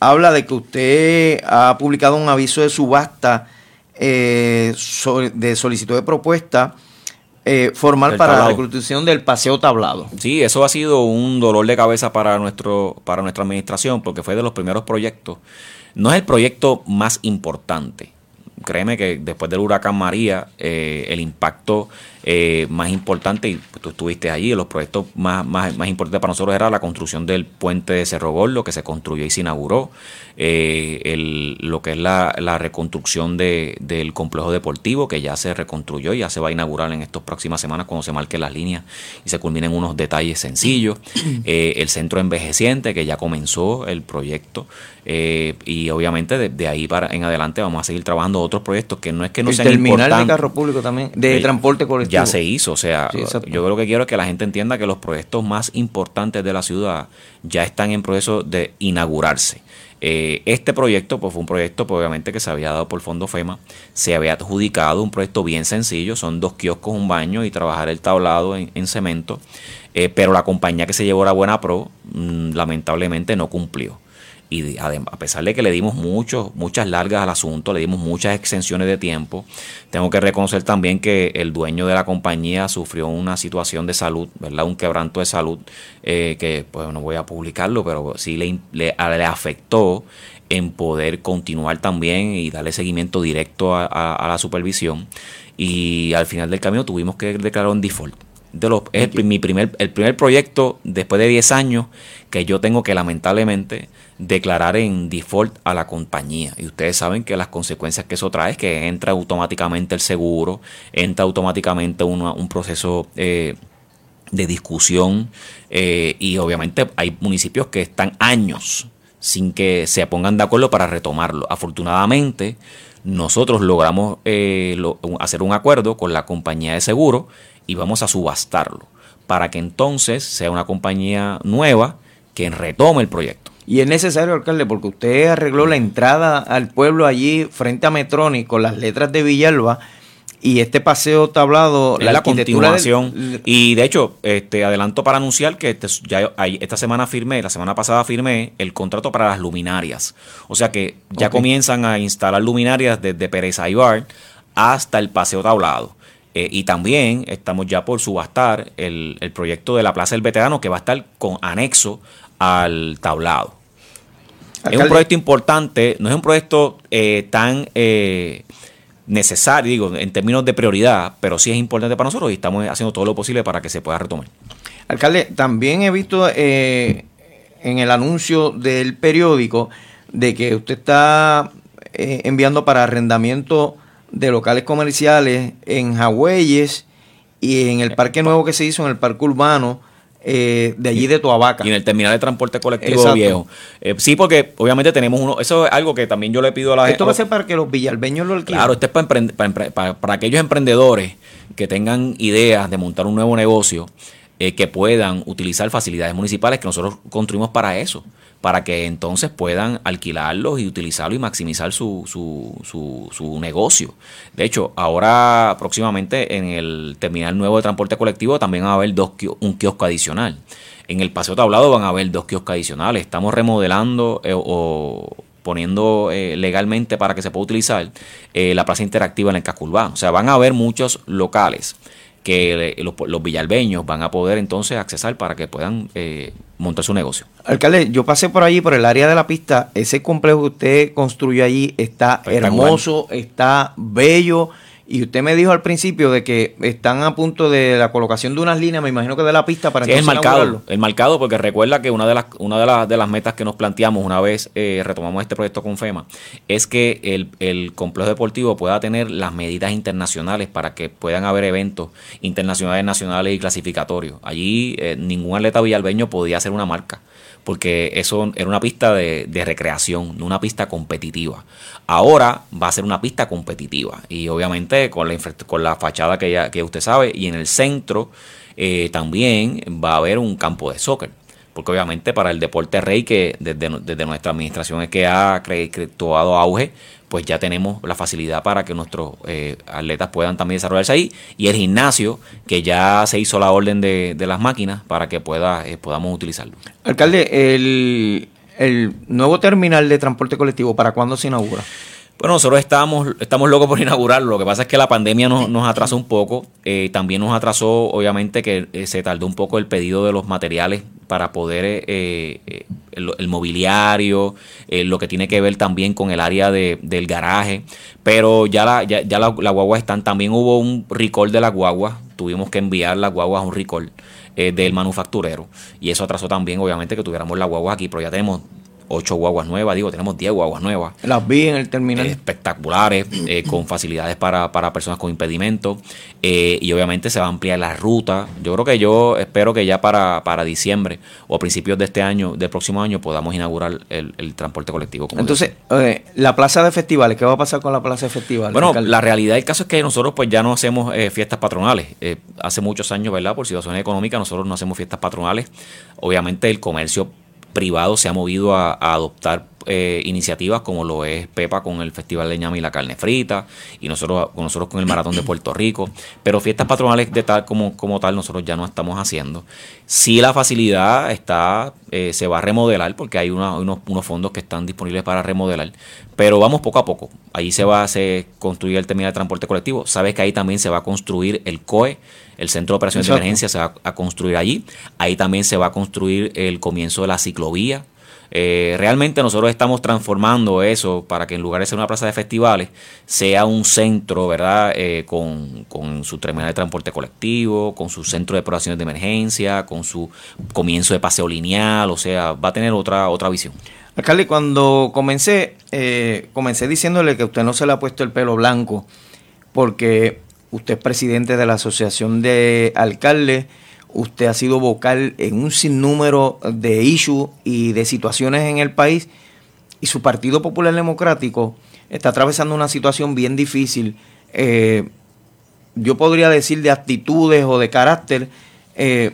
habla de que usted ha publicado un aviso de subasta eh, de solicitud de propuesta eh, formal para la reconstrucción del paseo tablado. Sí, eso ha sido un dolor de cabeza para nuestro para nuestra administración porque fue de los primeros proyectos. No es el proyecto más importante. Créeme que después del huracán María, eh, el impacto eh, más importante, y tú estuviste allí, los proyectos más, más, más importantes para nosotros era la construcción del puente de Cerro Gordo, que se construyó y se inauguró, eh, el- lo que es la, la reconstrucción de- del complejo deportivo, que ya se reconstruyó y ya se va a inaugurar en estas próximas semanas cuando se marquen las líneas y se culminen unos detalles sencillos, Eh, el centro envejeciente, que ya comenzó el proyecto, eh, y obviamente de, de ahí para en adelante vamos a seguir trabajando otros proyectos que no es que no el sean terminal de carro público también, de transporte colectivo. Ya se hizo, o sea, Sí, yo lo que quiero es que la gente entienda que los proyectos más importantes de la ciudad ya están en proceso de inaugurarse. Eh, este proyecto, pues fue un proyecto, pues, obviamente, que se había dado por Fondo FEMA, se había adjudicado, un proyecto bien sencillo, son dos kioscos, un baño y trabajar el tablado en, en cemento, eh, pero la compañía que se llevó la Buena Pro, mm, lamentablemente no cumplió. Y a pesar de que le dimos muchos, muchas largas al asunto, le dimos muchas extensiones de tiempo, tengo que reconocer también que el dueño de la compañía sufrió una situación de salud, ¿verdad? Un quebranto de salud, eh, que pues no voy a publicarlo, pero sí le, le, afectó en poder continuar también y darle seguimiento directo a, a- a la supervisión. Y al final del camino tuvimos que declarar un default. De los, es el, mi primer, el primer proyecto después de 10 años que yo tengo que lamentablemente declarar en default a la compañía. Y ustedes saben que las consecuencias que eso trae es que entra automáticamente el seguro, entra automáticamente un proceso eh, de discusión eh, y obviamente hay municipios que están años sin que se pongan de acuerdo para retomarlo. Afortunadamente, nosotros logramos eh, hacer un acuerdo con la compañía de seguro y vamos a subastarlo para que entonces sea una compañía nueva que retome el proyecto. Y es necesario, alcalde, porque usted arregló la entrada al pueblo allí frente a Metroni con las letras de Villalba y este paseo tablado, Es la, del- continuación. y de hecho, este adelanto para anunciar que este- ya esta semana firmé, la semana pasada firmé el contrato para las luminarias. O sea que ya comienzan a instalar luminarias desde Pérez Aybar hasta el paseo tablado. Eh, y también estamos ya por subastar el, el proyecto de la Plaza del Veterano que va a estar con anexo al tablado. Es un proyecto importante, no es un proyecto eh, tan eh, necesario, digo, en términos de prioridad, pero sí es importante para nosotros y estamos haciendo todo lo posible para que se pueda retomar. Alcalde, también he visto eh, en el anuncio del periódico de que usted está eh, enviando para arrendamiento de locales comerciales en Jagüeyes y en el parque nuevo que se hizo en el parque urbano eh, de allí de Toabaca. Y en el terminal de transporte colectivo Exacto. viejo. Eh, sí, porque obviamente tenemos uno, eso es algo que también yo le pido a la Esto va a ser para que los villalbeños lo alquilen. Claro, esto es para, para, para- para aquellos emprendedores que tengan ideas de montar un nuevo negocio, eh, que puedan utilizar facilidades municipales que nosotros construimos para eso, para que entonces puedan alquilarlos y utilizarlo y maximizar su, su, su, su negocio. De hecho, ahora próximamente en el terminal nuevo de transporte colectivo también va a haber dos un kiosco adicional. En el paseo tablado van a haber dos kioscos adicionales. Estamos remodelando eh, o poniendo eh, legalmente para que se pueda utilizar eh, la plaza interactiva en el casco urbano. O sea, van a haber muchos locales que los, los villalbeños van a poder entonces accesar para que puedan eh, montar su negocio. Alcalde, yo pasé por allí, por el área de la pista. Ese complejo que usted construyó allí está hermoso, está bello. Y usted me dijo al principio de que están a punto de la colocación de unas líneas, me imagino que de la pista para Sí, es el marcado, inaugurarlo. el marcado, porque recuerda que una de las una de las, de las metas que nos planteamos una vez eh, retomamos este proyecto con FEMA es que el, el complejo deportivo pueda tener las medidas internacionales para que puedan haber eventos internacionales, nacionales y clasificatorios. Allí eh, ningún atleta villalbeño podía hacer una marca porque eso era una pista de, recreación, no una pista competitiva. Ahora va a ser una pista competitiva y obviamente con la, con la fachada que ya que usted sabe y en el centro eh, también va a haber un campo de soccer. Porque obviamente para el deporte rey que desde, desde nuestra administración es que ha cre- cre- tomado auge, pues ya tenemos la facilidad para que nuestros eh, atletas puedan también desarrollarse ahí. Y el gimnasio, que ya se hizo la orden de, de las máquinas para que pueda, eh, podamos utilizarlo. Alcalde, el, el nuevo terminal de transporte colectivo, ¿para cuándo se inaugura? Bueno, nosotros estamos, estamos locos por inaugurarlo. Lo que pasa es que la pandemia nos, nos atrasó un poco. Eh, también nos atrasó, obviamente, que eh, se tardó un poco el pedido de los materiales para poder, eh, eh, el, mobiliario, eh, lo que tiene que ver también con el área de- del garaje. Pero ya la, ya, ya la, la guagua están. También hubo un recall de la guagua. Tuvimos que enviar las guaguas a un recall del manufacturero. Y eso atrasó también, obviamente, que tuviéramos las guaguas aquí. Pero ya tenemos ocho guaguas nuevas, digo, tenemos 10 guaguas nuevas Las vi en el terminal. espectaculares, eh, con facilidades para, para personas con impedimento eh, y obviamente se va a ampliar la ruta. Yo creo que yo espero que ya para, para diciembre o a principios de este año, del próximo año, podamos inaugurar el, el transporte colectivo. como Entonces, eh, la plaza de festivales, ¿qué va a pasar con la plaza de festivales? bueno, alcalde? la realidad del caso es que nosotros pues ya no hacemos eh, fiestas patronales. Eh, hace muchos años, ¿verdad? Por situaciones económicas, nosotros no hacemos fiestas patronales. Obviamente el comercio privado se ha movido a, adoptar eh, iniciativas como lo es Pepa con el Festival de Ñame y la Carne Frita y nosotros con nosotros con el Maratón de Puerto Rico. Pero fiestas patronales de tal como, como tal nosotros ya no estamos haciendo. Sí la facilidad está, eh, se va a remodelar porque hay unos, unos fondos que están disponibles para remodelar. Pero vamos poco a poco. Ahí se va a construir el terminal de transporte colectivo. Sabes que ahí también se va a construir el COE, el Centro de Operaciones Exacto. de Emergencia se va a construir allí. Ahí también se va a construir el comienzo de la ciclovía. Eh, realmente nosotros estamos transformando eso para que en lugar de ser una plaza de festivales, sea un centro, ¿verdad? Eh, con, con su terminal de transporte colectivo, con su centro de operaciones de emergencia, con su comienzo de paseo lineal, o sea, va a tener otra, otra visión. Alcalde, cuando comencé, eh, comencé diciéndole que usted no se le ha puesto el pelo blanco porque usted es presidente de la Asociación de Alcaldes, usted ha sido vocal en un sinnúmero de issues y de situaciones en el país y su Partido Popular Democrático está atravesando una situación bien difícil. eh, yo podría decir de actitudes o de carácter. eh,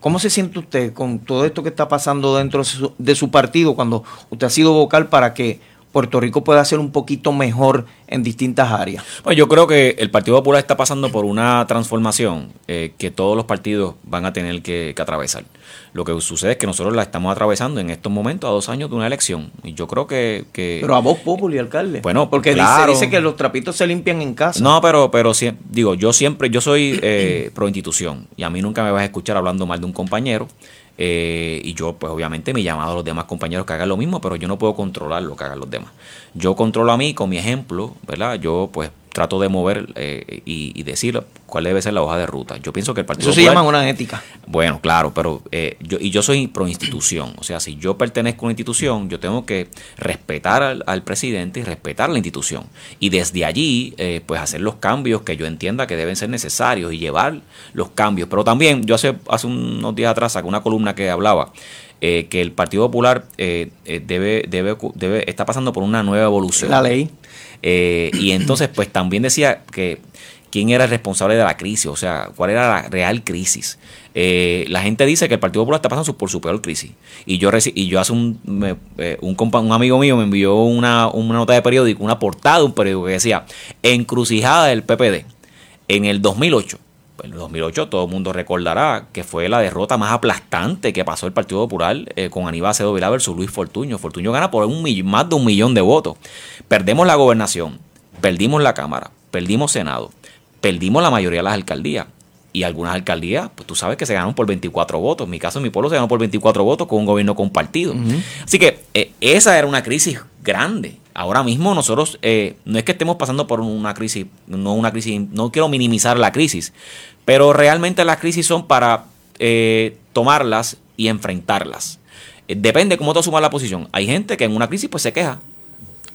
¿Cómo se siente usted con todo esto que está pasando dentro de su, de su partido cuando usted ha sido vocal para que Puerto Rico pueda ser un poquito mejor en distintas áreas? Pues yo creo que el Partido Popular está pasando por una transformación eh, que todos los partidos van a tener que, que atravesar. Lo que sucede es que nosotros la estamos atravesando en estos momentos a dos años de una elección. Y yo creo que... que Pero a vos, Populi, alcalde. Bueno, porque dice- claro. dice, que los trapitos se limpian en casa. No, pero, pero sí, digo, yo siempre, yo soy eh, pro institución y a mí nunca me vas a escuchar hablando mal de un compañero. Eh, y yo, pues obviamente, me he llamado a los demás compañeros que hagan lo mismo, pero yo no puedo controlar lo que hagan los demás. Yo controlo a mí con mi ejemplo, ¿verdad? Yo, pues, trato de mover eh, y, y decir cuál debe ser la hoja de ruta. Yo pienso que el Partido Eso se Popular- llama una ética. bueno, claro, pero eh, yo, y yo soy pro institución. O sea, si yo pertenezco a una institución, yo tengo que respetar al, al presidente y respetar la institución. Y desde allí, eh, pues hacer los cambios que yo entienda que deben ser necesarios y llevar los cambios. Pero también, yo hace, hace unos días atrás saqué una columna que hablaba eh, que el Partido Popular eh, eh, debe, debe, debe, está pasando por una nueva evolución. La ley. Eh, y entonces, pues también decía que quién era el responsable de la crisis, o sea, cuál era la real crisis. Eh, la gente dice que el Partido Popular está pasando por su peor crisis. Y yo y yo hace un, eh, un, amigo mío me envió una, una nota de periódico, una portada de un periódico que decía, encrucijada del PPD. En el 2008, en el 2008 todo el mundo recordará que fue la derrota más aplastante que pasó el Partido Popular eh, con Aníbal Acevedo Vilá versus Luis Fortuño. Fortuño gana por un más de un millón de votos. Perdemos la gobernación, perdimos la Cámara, perdimos Senado, perdimos la mayoría de las alcaldías. Y algunas alcaldías, pues tú sabes que se ganaron por 24 votos. En mi caso, en mi pueblo se ganó por 24 votos con un gobierno compartido. Así que eh, esa era una crisis grande. Ahora mismo nosotros eh, no es que estemos pasando por una crisis, no una crisis, no quiero minimizar la crisis, pero realmente las crisis son para eh, tomarlas y enfrentarlas. Eh, depende cómo tú asumas la posición. Hay gente que en una crisis pues se queja.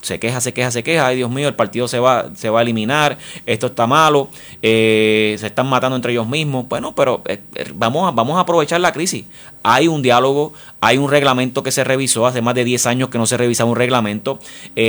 Se queja, se queja, se queja. Ay, Dios mío, el partido se va, se va a eliminar. Esto está malo. eh, se están matando entre ellos mismos. Bueno, pero eh, eh, vamos, a, vamos a aprovechar la crisis. Hay un diálogo, hay un reglamento que se revisó. Hace más de 10 años que no se revisa un reglamento.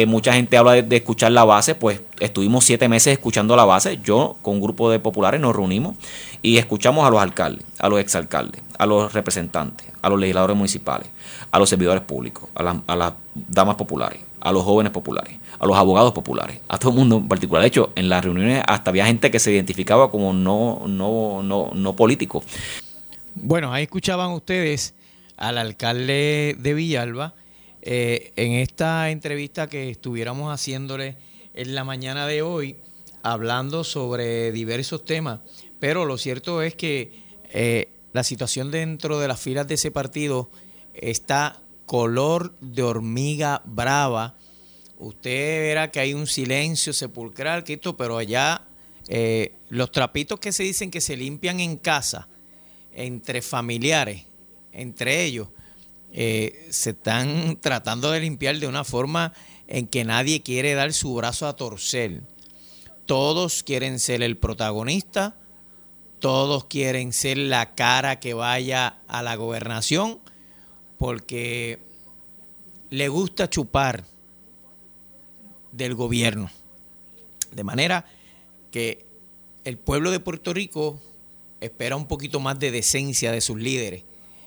Mucha gente habla de, escuchar la base. Pues estuvimos siete meses escuchando la base. Yo con un grupo de populares nos reunimos y escuchamos a los alcaldes, a los exalcaldes, a los representantes, a los legisladores municipales, a los servidores públicos, a las damas populares, a los jóvenes populares, a los abogados populares, a todo el mundo en particular. De hecho, en las reuniones hasta había gente que se identificaba como no, no, no, no político. Bueno, ahí escuchaban ustedes al alcalde de Villalba eh, en esta entrevista que estuviéramos haciéndole en la mañana de hoy, hablando sobre diversos temas. Pero lo cierto es que eh, la situación dentro de las filas de ese partido está color de hormiga brava. Usted verá que hay un silencio sepulcral, que esto, pero allá eh, los trapitos que se dicen que se limpian en casa, entre familiares, entre ellos, eh, se están tratando de limpiar de una forma en que nadie quiere dar su brazo a torcer. Todos quieren ser el protagonista, todos quieren ser la cara que vaya a la gobernación, porque le gusta chupar del gobierno. De manera que el pueblo de Puerto Rico espera un poquito más de decencia de sus líderes,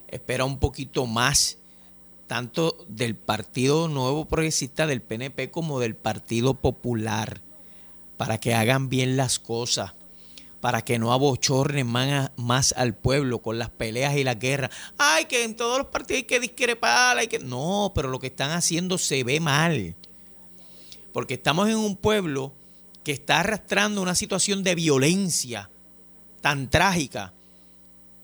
espera un poquito más tanto del Partido Nuevo Progresista del PNP como del Partido Popular, para que hagan bien las cosas, para que no abochornen más, al pueblo con las peleas y las guerras. Ay, que en todos los partidos hay que discrepar, hay que... No, pero lo que están haciendo se ve mal, porque estamos en un pueblo que está arrastrando una situación de violencia tan trágica,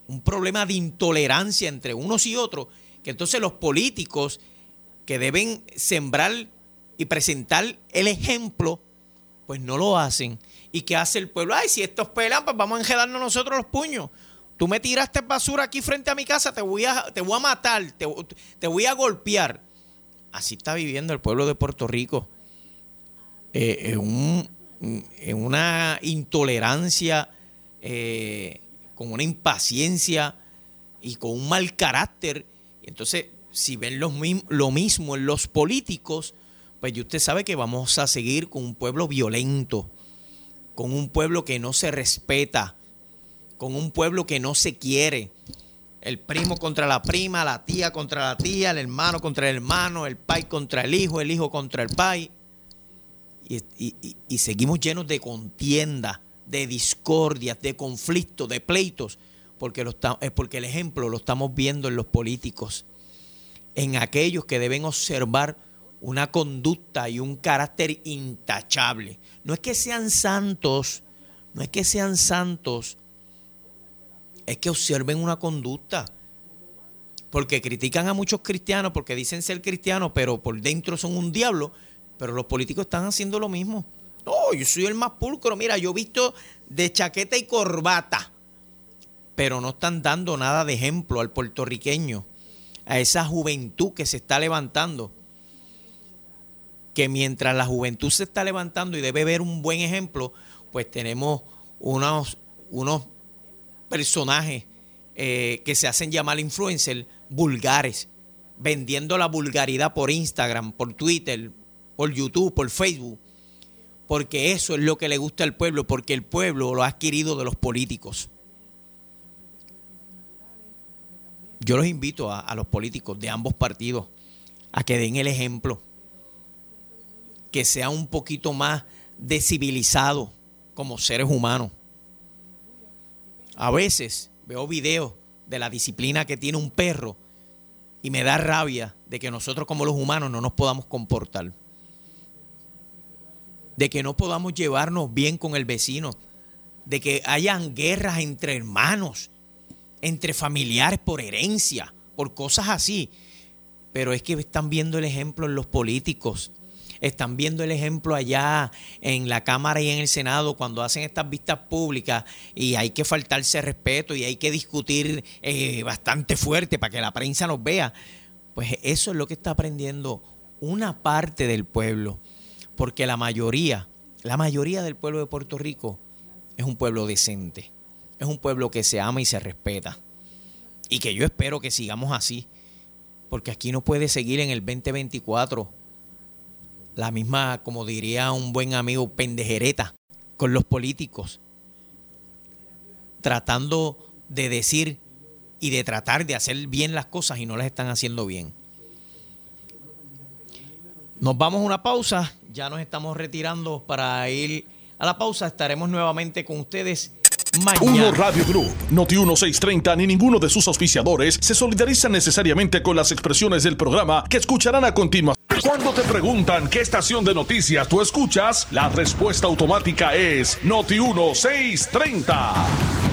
un problema de intolerancia entre unos y otros, que entonces los políticos que deben sembrar y presentar el ejemplo, pues no lo hacen. ¿Y qué hace el pueblo? Ay, si estos pelan, pues vamos a enredarnos nosotros los puños. Tú me tiraste basura aquí frente a mi casa, te voy a, te voy a matar, te, te voy a golpear. Así está viviendo el pueblo de Puerto Rico. Eh, en, un- en una intolerancia, eh, con una impaciencia y con un mal carácter. Entonces, si ven los lo mismo en los políticos, pues usted sabe que vamos a seguir con un pueblo violento, con un pueblo que no se respeta, con un pueblo que no se quiere. El primo contra la prima, la tía contra la tía, el hermano contra el hermano, el pai contra el hijo, el hijo contra el pai. Y, seguimos llenos de contienda, de discordias, de conflictos, de pleitos, porque, está- es porque el ejemplo lo estamos viendo en los políticos, en aquellos que deben observar una conducta y un carácter intachable. No es que sean santos, no es que sean santos, es que observen una conducta. Porque critican a muchos cristianos porque dicen ser cristianos, pero por dentro son un diablo. Pero los políticos están haciendo lo mismo. No, yo soy el más pulcro. Mira, yo visto de chaqueta y corbata. Pero no están dando nada de ejemplo al puertorriqueño, a esa juventud que se está levantando. Que mientras la juventud se está levantando y debe ver un buen ejemplo, pues tenemos unos, unos personajes eh, que se hacen llamar influencers vulgares, vendiendo la vulgaridad por Instagram, por Twitter, por YouTube, por Facebook, porque eso es lo que le gusta al pueblo, porque el pueblo lo ha adquirido de los políticos. Yo los invito a, a los políticos de ambos partidos a que den el ejemplo, que sea un poquito más de civilizado como seres humanos. A veces veo videos de la disciplina que tiene un perro y me da rabia de que nosotros como los humanos no nos podamos comportar. De que no podamos llevarnos bien con el vecino. de que hayan guerras entre hermanos, entre familiares por herencia, por cosas así. Pero es que están viendo el ejemplo en los políticos. Están viendo el ejemplo allá en la Cámara y en el Senado cuando hacen estas vistas públicas y hay que faltarse respeto y hay que discutir eh, bastante fuerte para que la prensa nos vea. Pues eso es lo que está aprendiendo una parte del pueblo, porque la mayoría, la mayoría del pueblo de Puerto Rico es un pueblo decente, es un pueblo que se ama y se respeta. Y que yo espero que sigamos así, porque aquí no puede seguir en el 2024 la misma, como diría un buen amigo, pendejereta con los políticos, tratando de decir y de tratar de hacer bien las cosas y no las están haciendo bien. Nos vamos a una pausa, ya nos estamos retirando para ir a la pausa, estaremos nuevamente con ustedes. Mañana. Uno Radio Group, Noti 1630 ni ninguno de sus auspiciadores se solidarizan necesariamente con las expresiones del programa que escucharán a continuación. Cuando te preguntan qué estación de noticias tú escuchas, la respuesta automática es Noti 1630.